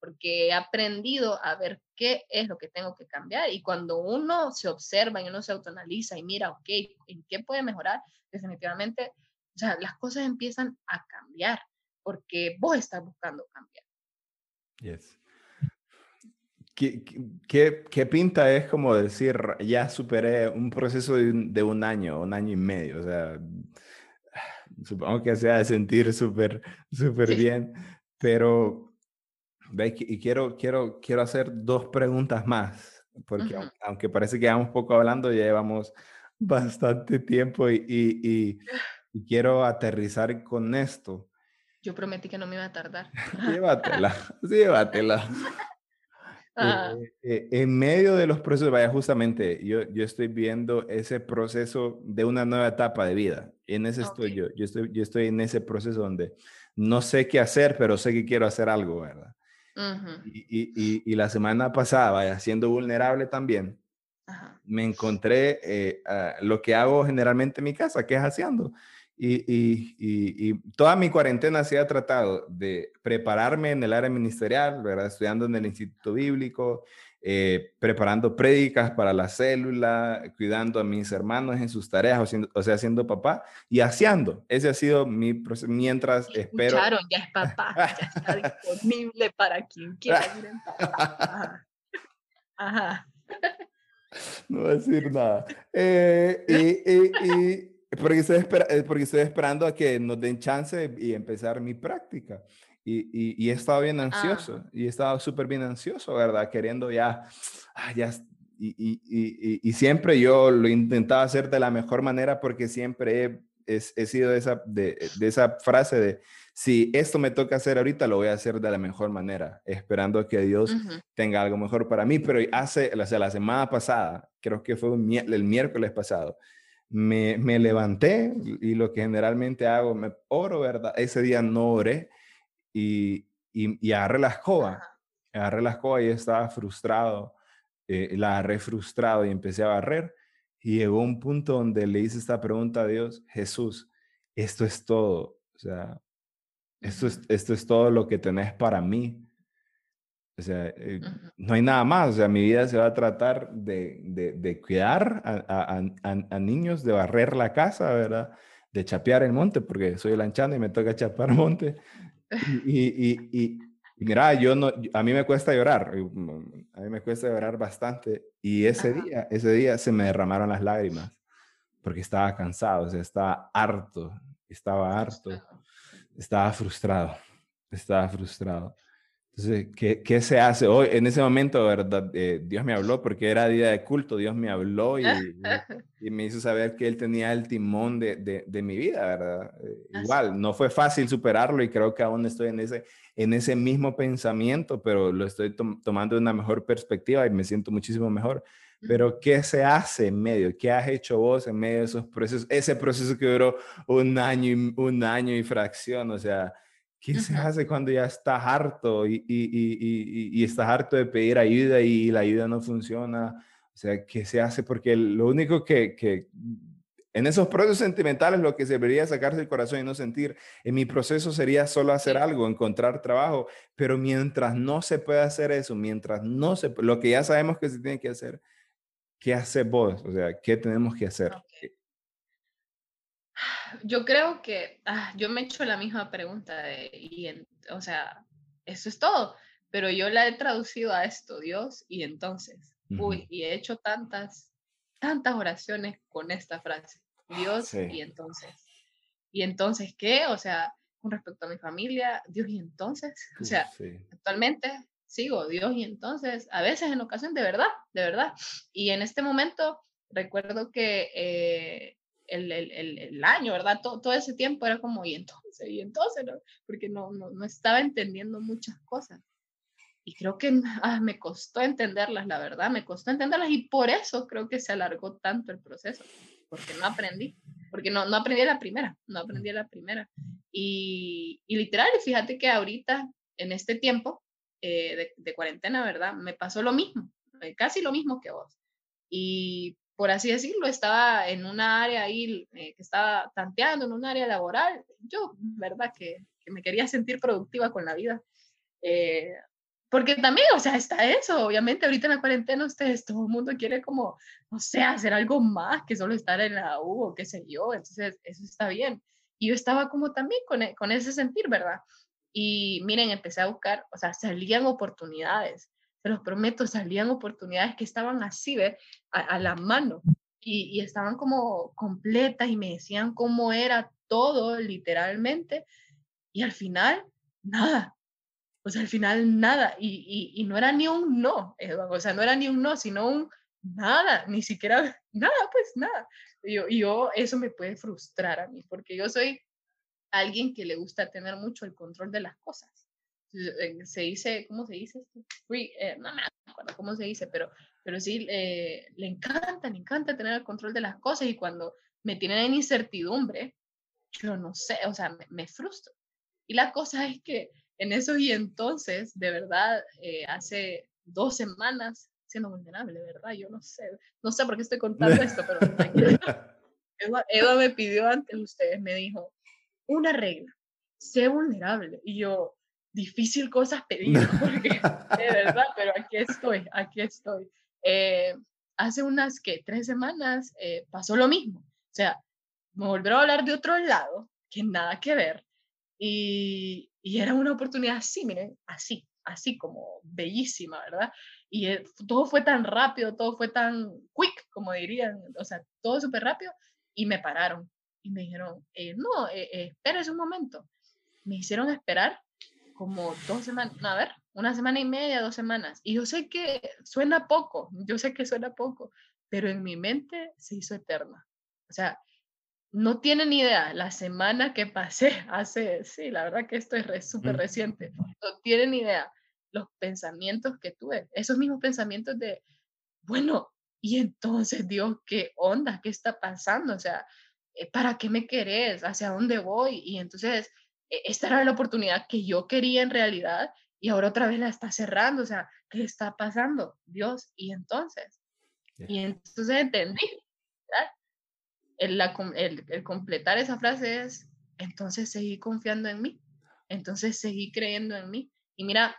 porque he aprendido a ver qué es lo que tengo que cambiar. Y cuando uno se observa y uno se autoanaliza y mira, ok, ¿en qué puede mejorar? Definitivamente, o sea, las cosas empiezan a cambiar porque vos estás buscando cambiar. Yes. ¿Qué, qué, qué pinta es como decir, ya superé un proceso de un, de un año, un año y medio? O sea, *sighs* supongo que se ha de sentir súper, súper bien, pero y quiero, quiero, quiero hacer dos preguntas más, porque aunque parece que llevamos poco hablando, ya llevamos bastante tiempo y, y, y, quiero aterrizar con esto. Yo prometí que no me iba a tardar. *laughs* llévatela, *laughs* llévatela. Eh, eh, en medio de los procesos, vaya, justamente, yo, yo estoy viendo ese proceso de una nueva etapa de vida. En ese estoy yo. Yo estoy, yo estoy en ese proceso donde no sé qué hacer, pero sé que quiero hacer algo, ¿verdad? y, la semana pasada, vaya, siendo vulnerable también, me encontré eh, lo que hago generalmente en mi casa, que es haciendo. Y, toda mi cuarentena se ha tratado de prepararme en el área ministerial, ¿verdad? estudiando en el Instituto Bíblico, eh, preparando prédicas para la célula, cuidando a mis hermanos en sus tareas, o, sea, siendo papá y haciendo. Ese ha sido mi proceso mientras espero. Escucharon, ya es papá, ya está disponible para quien quiera ir en papá. Ajá. No voy a decir nada. Eh, y, y, porque, estoy eh, porque estoy esperando a que nos den chance y empezar mi práctica. Y, y, he estado bien ansioso, y he estado súper bien ansioso, ¿verdad? Queriendo ya, ah, ya y, y, siempre yo lo intentaba hacer de la mejor manera porque siempre he, he, sido de esa, de, de, esa frase de, si esto me toca hacer ahorita, lo voy a hacer de la mejor manera, esperando que Dios tenga algo mejor para mí. Pero hace, o sea, la semana pasada, creo que fue el miércoles pasado, me, me levanté y lo que generalmente hago, me oro, ¿verdad? Ese día no oré y, y, agarré la escoba. Agarré la escoba y estaba frustrado. Eh, la agarré frustrado y empecé a barrer. Y llegó un punto donde le hice esta pregunta a Dios, Jesús, esto es todo. O sea, esto es, esto es todo lo que tenés para mí. O sea, eh, no hay nada más. O sea, mi vida se va a tratar de, de, de cuidar a, a, a, niños, de barrer la casa, ¿verdad? De chapear el monte, porque soy lanchando y me toca chapar *laughs* monte. Y, y, y, mira, yo no, a mí me cuesta llorar, mm, a mí me cuesta llorar bastante. Y ese día, ese día se me derramaron las lágrimas porque estaba cansado, o sea, estaba harto, estaba harto, estaba frustrado, estaba frustrado. Entonces, ¿qué, ¿qué, se hace hoy? En ese momento, ¿verdad? Eh, Dios me habló porque era día de culto, Dios me habló y, y, me hizo saber que Él tenía el timón de, de, de mi vida, ¿verdad? Eh, igual, no fue fácil superarlo y creo que aún estoy en ese, en ese mismo pensamiento, pero lo estoy tomando de una mejor perspectiva y me siento muchísimo mejor. Pero, ¿qué se hace en medio? ¿Qué has hecho vos en medio de esos procesos? Ese proceso que duró un año y, un año y fracción, o sea, ¿Qué se hace cuando ya estás harto y, y, y, y, estás harto de pedir ayuda y la ayuda no funciona? O sea, ¿qué se hace? Porque lo único que, que en esos procesos sentimentales lo que se debería sacarse el corazón y no sentir. En mi proceso sería solo hacer algo, encontrar trabajo, pero mientras no se pueda hacer eso, mientras no se, lo que ya sabemos que se tiene que hacer, ¿qué hace vos? O sea, ¿qué tenemos que hacer? Yo creo que ah, yo me he hecho la misma pregunta y, o sea, eso es todo, pero yo la he traducido a esto, Dios, y entonces, uy, y he hecho tantas, tantas oraciones con esta frase. Dios y entonces. ¿Y entonces qué? O sea, con respecto a mi familia, Dios y entonces. *laughs* O sea, actualmente sigo Dios y entonces, a veces en ocasión de verdad, de verdad. Y en este momento recuerdo que eh, el, el, el, año, ¿verdad? Todo, todo, ese tiempo era como, y entonces, y entonces, ¿no? Porque no, no, no estaba entendiendo muchas cosas. Y creo que ah, me costó entenderlas, la verdad, me costó entenderlas y por eso creo que se alargó tanto el proceso porque no aprendí, porque no, no aprendí la primera, no aprendí la primera. Y, y literal, fíjate que ahorita, en este tiempo eh, de, de, cuarentena, ¿verdad? Me pasó lo mismo, eh, casi lo mismo que vos. Y por así decirlo, estaba en una área ahí eh, que estaba tanteando, en un área laboral. Yo, ¿verdad? Que, que me quería sentir productiva con la vida. Eh, porque también, o sea, está eso, obviamente ahorita en la cuarentena ustedes, todo el mundo quiere como, no sé, hacer algo más que solo estar en la U o qué sé yo, entonces eso está bien. Y yo estaba como también con, e, con ese sentir, ¿verdad? Y miren, empecé a buscar, o sea, salían oportunidades, se los prometo, salían oportunidades que estaban así, ¿ve? A, a la mano y, estaban como completas y me decían cómo era todo literalmente y al final, nada, pues al final nada, y, no era ni un no, o sea, no era ni un no, sino un nada, ni siquiera *laughs* nada, pues nada. Yo, yo, eso me puede frustrar a mí, porque yo soy alguien que le gusta tener mucho el control de las cosas. Eh, se dice, ¿cómo se dice? Free, eh, no me acuerdo cómo se dice, pero, pero sí, eh, le encanta, le encanta tener el control de las cosas y cuando me tienen en incertidumbre, yo no sé, o sea, me, me frustro. Y la cosa es que en eso y entonces, de verdad, eh, hace dos semanas, siendo vulnerable, ¿verdad? Yo no sé, no sé por qué estoy contando esto, pero *laughs* Eva, me pidió antes ustedes, me dijo, una regla, sé vulnerable. Y yo, difícil cosas pedir, *laughs* porque de verdad, pero aquí estoy, aquí estoy. Eh, hace unas que tres semanas eh, pasó lo mismo. O sea, me volvieron a hablar de otro lado, que nada que ver, y, y era una oportunidad así, miren, así, así como bellísima, ¿verdad? Y eh, todo fue tan rápido, todo fue tan quick, como dirían, o sea, todo súper rápido, y me pararon y me dijeron, eh, no, eh, eh espérese un momento. Me hicieron esperar como dos semanas, a ver, una semana y media, dos semanas. Y yo sé que suena poco, yo sé que suena poco, pero en mi mente se hizo eterna. O sea, no tienen idea, la semana que pasé *laughs* hace, sí, la verdad que esto es súper reciente, no tienen idea los pensamientos que tuve, esos mismos pensamientos de, bueno, y entonces Dios, ¿qué onda? ¿Qué está pasando? O sea, eh, ¿para qué me querés? ¿Hacia dónde voy? Y entonces, esta era la oportunidad que yo quería en realidad y ahora otra vez la está cerrando, o sea, ¿qué está pasando? Dios, y entonces, y entonces entendí, ¿verdad? el, el, completar esa frase es, entonces seguí confiando en mí, entonces seguí creyendo en mí. Y mira,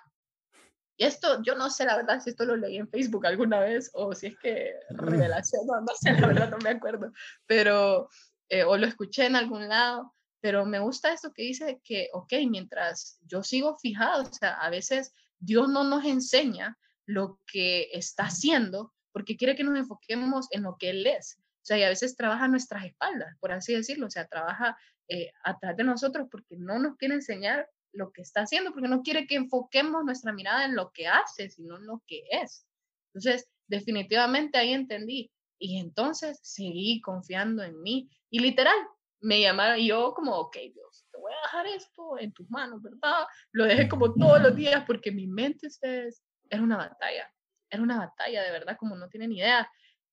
esto yo no sé la verdad si esto lo leí en Facebook alguna vez o si es que *laughs* revelación, no, no sé, la verdad no me acuerdo, pero, eh, o lo escuché en algún lado, pero me gusta esto que dice que, ok, mientras yo sigo fijado, o sea, a veces Dios no nos enseña lo que está haciendo porque quiere que nos enfoquemos en lo que Él es. O sea, y a veces trabaja nuestras espaldas, por así decirlo, o sea, trabaja eh, atrás de nosotros porque no nos quiere enseñar lo que está haciendo, porque no quiere que enfoquemos nuestra mirada en lo que hace, sino en lo que es. Entonces, definitivamente ahí entendí. Y entonces seguí confiando en mí. Y literal, me llamaron, y yo como, ok, Dios, te voy a dejar esto en tus manos, ¿verdad? Lo dejé como todos los días porque mi mente es, era una batalla, era una batalla de verdad, como no tienen idea.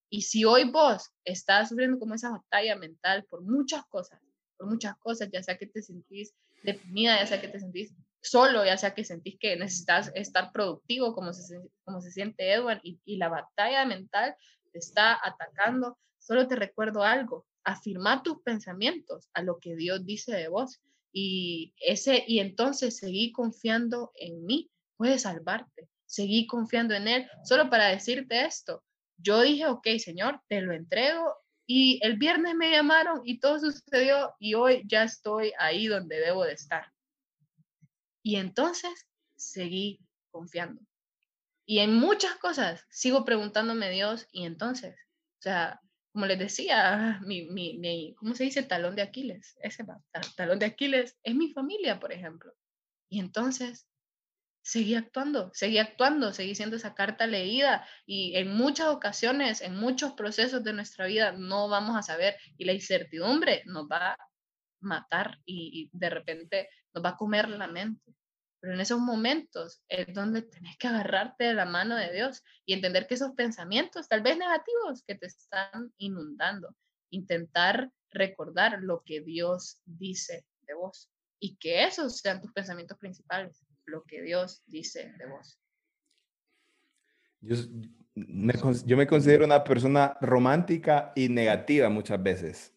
Y si hoy vos estás sufriendo como esa batalla mental por muchas cosas, por muchas cosas, ya sea que te sentís deprimida, ya sea que te sentís solo, ya sea que sentís que necesitas estar productivo, como se, como se siente Edward, y, y la batalla mental te está atacando, solo te recuerdo algo, afirma tus pensamientos a lo que Dios dice de vos y ese y entonces seguí confiando en mí, puede salvarte. Seguí confiando en él solo para decirte esto. Yo dije, ok, Señor, te lo entrego y el viernes me llamaron y todo sucedió y hoy ya estoy ahí donde debo de estar. Y entonces seguí confiando. Y en muchas cosas sigo preguntándome Dios y entonces, o sea, como les decía, mi, mi, mi, ¿cómo se dice? Talón de Aquiles. Ese talón de Aquiles es mi familia, por ejemplo. Y entonces seguí actuando, seguí actuando, seguí siendo esa carta leída y en muchas ocasiones, en muchos procesos de nuestra vida no vamos a saber y la incertidumbre nos va a matar y, y de repente nos va a comer la mente. Pero en esos momentos es donde tenés que agarrarte de la mano de Dios y entender que esos pensamientos, tal vez negativos, que te están inundando, intentar recordar lo que Dios dice de vos y que esos sean tus pensamientos principales, lo que Dios dice de vos. Yo me, yo me considero una persona romántica y negativa muchas veces.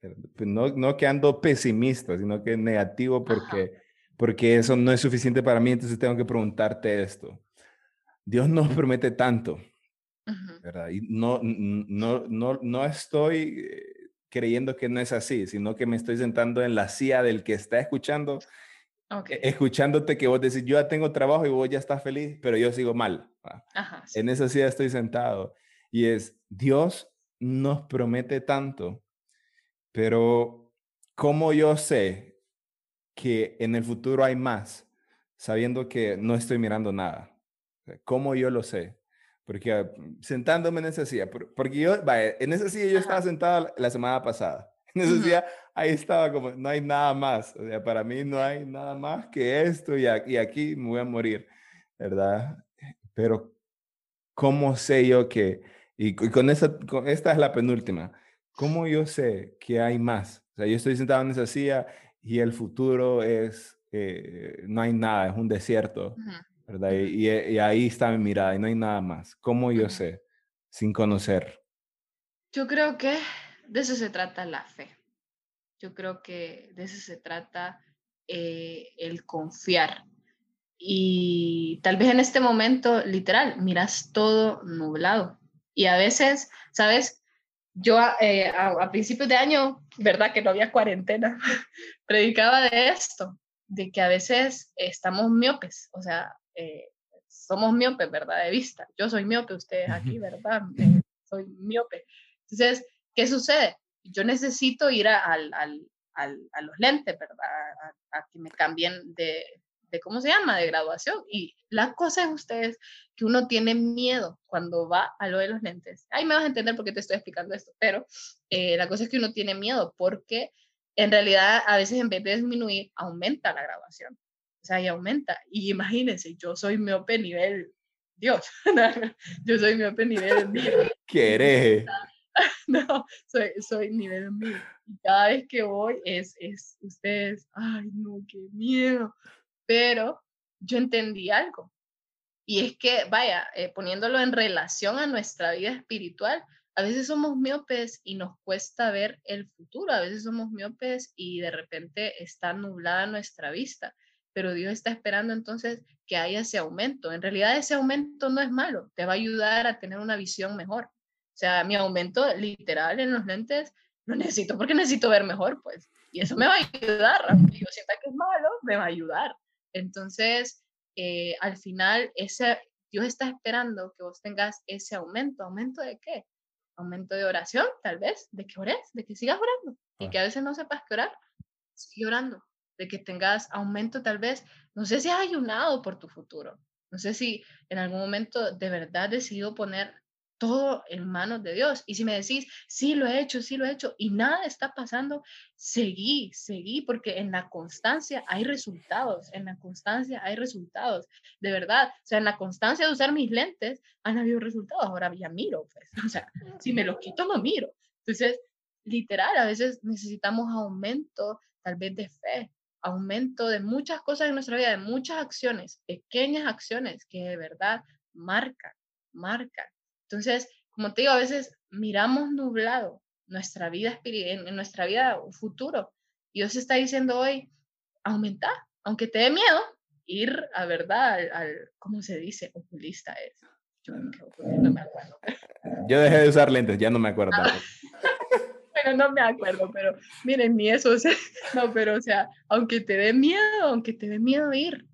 Pues no, no que ando pesimista, sino que negativo porque porque eso no es suficiente para mí, entonces tengo que preguntarte esto. Dios nos *laughs* promete tanto, ¿verdad? Y no, no, no, no estoy eh, creyendo que no es así, sino que me estoy sentando en la silla del que está escuchando, e, escuchándote que vos decís, yo ya tengo trabajo y vos ya estás feliz, pero yo sigo mal. En esa silla estoy sentado. Y es, Dios nos promete tanto, pero ¿cómo yo sé que en el futuro hay más, sabiendo que no estoy mirando nada. ¿Cómo yo lo sé? Porque ah, sentándome en esa silla, porque yo, vaya, en esa silla yo estaba sentado la semana pasada. *laughs* En esa silla ahí estaba como, no hay nada más. O sea, para mí no hay nada más que esto y, y aquí me voy a morir, ¿verdad? Pero, ¿cómo sé yo que, y, con, esa, con esta es la penúltima, ¿cómo yo sé que hay más? O sea, yo estoy sentado en esa silla y el futuro es, eh, no hay nada, es un desierto, ¿verdad? Y, y, ahí está mi mirada y no hay nada más. ¿Cómo yo sé sin conocer? Yo creo que de eso se trata la fe. Yo creo que de eso se trata eh, el confiar. Y tal vez en este momento, literal, miras todo nublado. Y a veces, ¿sabes? Yo eh, a, principios de año, ¿verdad? Que no había cuarentena, *laughs* predicaba de esto, de que a veces estamos miopes, o sea, eh, somos miopes, ¿verdad? De vista. Yo soy miope, ustedes aquí, ¿verdad? Eh, soy miope. Entonces, ¿qué sucede? Yo necesito ir a, al, al, a los lentes, ¿verdad? a, que me cambien de, de, ¿cómo se llama?, de graduación. Y la cosa es ustedes que uno tiene miedo cuando va a lo de los lentes. Ahí me vas a entender por qué te estoy explicando esto, pero eh, la cosa es que uno tiene miedo porque en realidad a veces en vez de disminuir, aumenta la graduación. O sea, y aumenta. Y imagínense, yo soy miope nivel Dios. *laughs* yo soy miope nivel Dios. *laughs* ¿Qué *laughs* No, soy, soy nivel mil. Y cada vez que voy es, es ustedes, ay, no, qué miedo pero yo entendí algo. Y es que, vaya, eh, poniéndolo en relación a nuestra vida espiritual, a veces somos miopes y nos cuesta ver el futuro, a veces somos miopes y de repente está nublada nuestra vista, pero Dios está esperando entonces que haya ese aumento. En realidad ese aumento no es malo, te va a ayudar a tener una visión mejor. O sea, mi aumento literal en los lentes lo necesito porque necesito ver mejor, pues. Y eso me va a ayudar, aunque yo sienta que es malo, me va a ayudar. Entonces, eh, al final, ese, Dios está esperando que vos tengas ese aumento. ¿Aumento de qué? Aumento de oración, tal vez, de que ores, de que sigas orando y que a veces no sepas qué orar, sigue orando, de que tengas aumento tal vez, no sé si has ayunado por tu futuro, no sé si en algún momento de verdad decidido poner todo en manos de Dios. Y si me decís, sí lo he hecho, sí lo he hecho, y nada está pasando, seguí, seguí, porque en la constancia hay resultados, en la constancia hay resultados, de verdad. O sea, en la constancia de usar mis lentes han habido resultados, ahora ya miro, pues, *laughs* o sea, si me los quito, no miro. Entonces, literal, a veces necesitamos aumento, tal vez de fe, aumento de muchas cosas en nuestra vida, de muchas acciones, pequeñas acciones que de verdad marcan, marcan entonces, como te digo, a veces miramos nublado nuestra vida en nuestra vida futuro. Dios está diciendo hoy, aumenta, aunque te dé miedo, ir a verdad al, ¿cómo se dice? Oculista es. Yo no me acuerdo. *laughs* Yo dejé de usar lentes, ya no me acuerdo. Ah. *laughs* pero no me acuerdo, pero miren, ni eso, *laughs* no, pero o sea, aunque te dé miedo, aunque te dé miedo ir,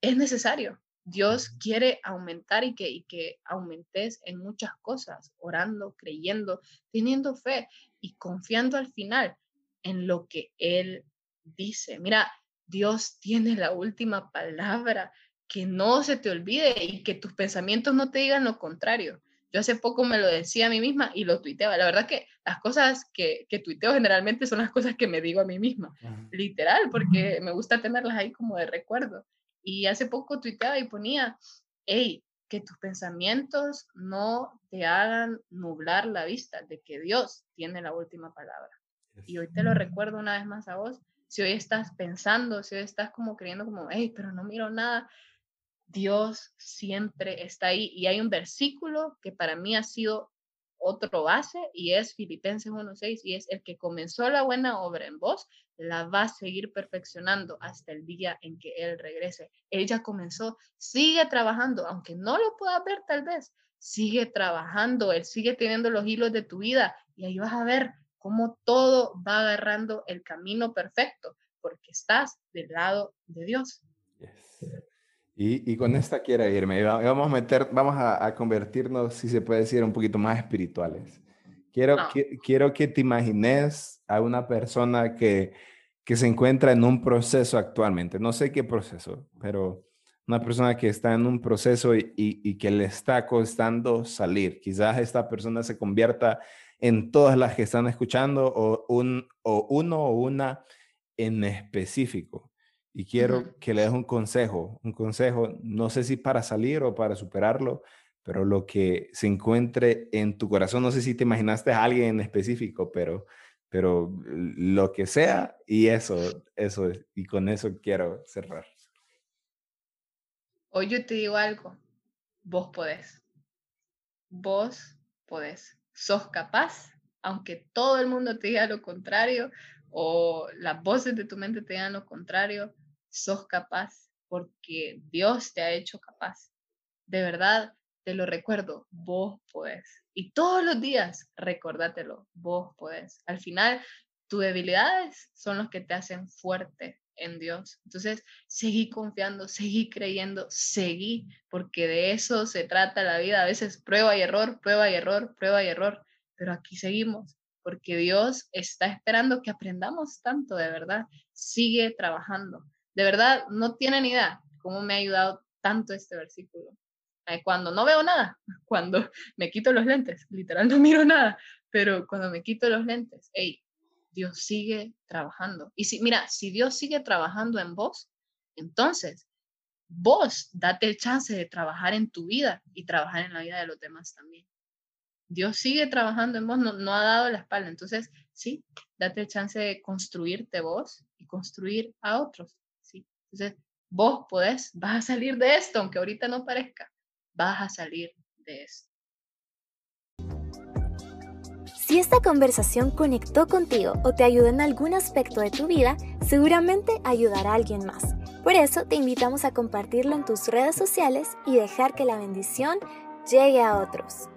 es necesario. Dios quiere aumentar y que, y que aumentes en muchas cosas, orando, creyendo, teniendo fe y confiando al final en lo que Él dice. Mira, Dios tiene la última palabra, que no se te olvide y que tus pensamientos no te digan lo contrario. Yo hace poco me lo decía a mí misma y lo tuiteaba. La verdad que las cosas que, que tuiteo generalmente son las cosas que me digo a mí misma, literal, porque me gusta tenerlas ahí como de recuerdo. Y hace poco tuiteaba y ponía, hey, que tus pensamientos no te hagan nublar la vista de que Dios tiene la última palabra. Y hoy te lo recuerdo una vez más a vos. Si hoy estás pensando, si hoy estás como creyendo como, hey, pero no miro nada, Dios siempre está ahí. Y hay un versículo que para mí ha sido otro base y es Filipenses 1.6 y es el que comenzó la buena obra en vos, la va a seguir perfeccionando hasta el día en que Él regrese. Él ya comenzó, sigue trabajando, aunque no lo puedas ver tal vez, sigue trabajando, Él sigue teniendo los hilos de tu vida y ahí vas a ver cómo todo va agarrando el camino perfecto, porque estás del lado de Dios. Y, con esta quiero irme. Vamos a meter, vamos a, convertirnos, si se puede decir, un poquito más espirituales. Quiero, que, quiero que te imagines a una persona que, que se encuentra en un proceso actualmente. No sé qué proceso, pero una persona que está en un proceso y, y, que le está costando salir. Quizás esta persona se convierta en todas las que están escuchando o, un, o uno o una en específico. Y quiero que le des un consejo, un consejo, no sé si para salir o para superarlo, pero lo que se encuentre en tu corazón, no sé si te imaginaste a alguien en específico, pero, pero lo que sea y eso, eso, y con eso quiero cerrar. Hoy yo te digo algo, vos podés, vos podés, sos capaz, aunque todo el mundo te diga lo contrario o las voces de tu mente te digan lo contrario, sos capaz porque Dios te ha hecho capaz. De verdad, te lo recuerdo, vos podés. Y todos los días, recordátelo, vos podés. Al final, tus debilidades son los que te hacen fuerte en Dios. Entonces, seguí confiando, seguí creyendo, seguí, porque de eso se trata la vida. A veces prueba y error, prueba y error, prueba y error, pero aquí seguimos, porque Dios está esperando que aprendamos tanto, de verdad. Sigue trabajando. De verdad, no tienen idea cómo me ha ayudado tanto este versículo. Eh, cuando no veo nada, *laughs* cuando me quito los lentes, literal no miro nada, pero cuando me quito los lentes, hey, Dios sigue trabajando. Y si, mira, si Dios sigue trabajando en vos, entonces vos date el chance de trabajar en tu vida y trabajar en la vida de los demás también. Dios sigue trabajando en vos, no, no ha dado la espalda. Entonces, sí, date el chance de construirte vos y construir a otros. Entonces, vos podés, *laughs* vas a salir de esto, aunque ahorita no parezca, vas a salir de esto. Si esta conversación conectó contigo o te ayudó en algún aspecto de tu vida, seguramente ayudará a alguien más. Por eso te invitamos a compartirlo en tus redes sociales y dejar que la bendición llegue a otros.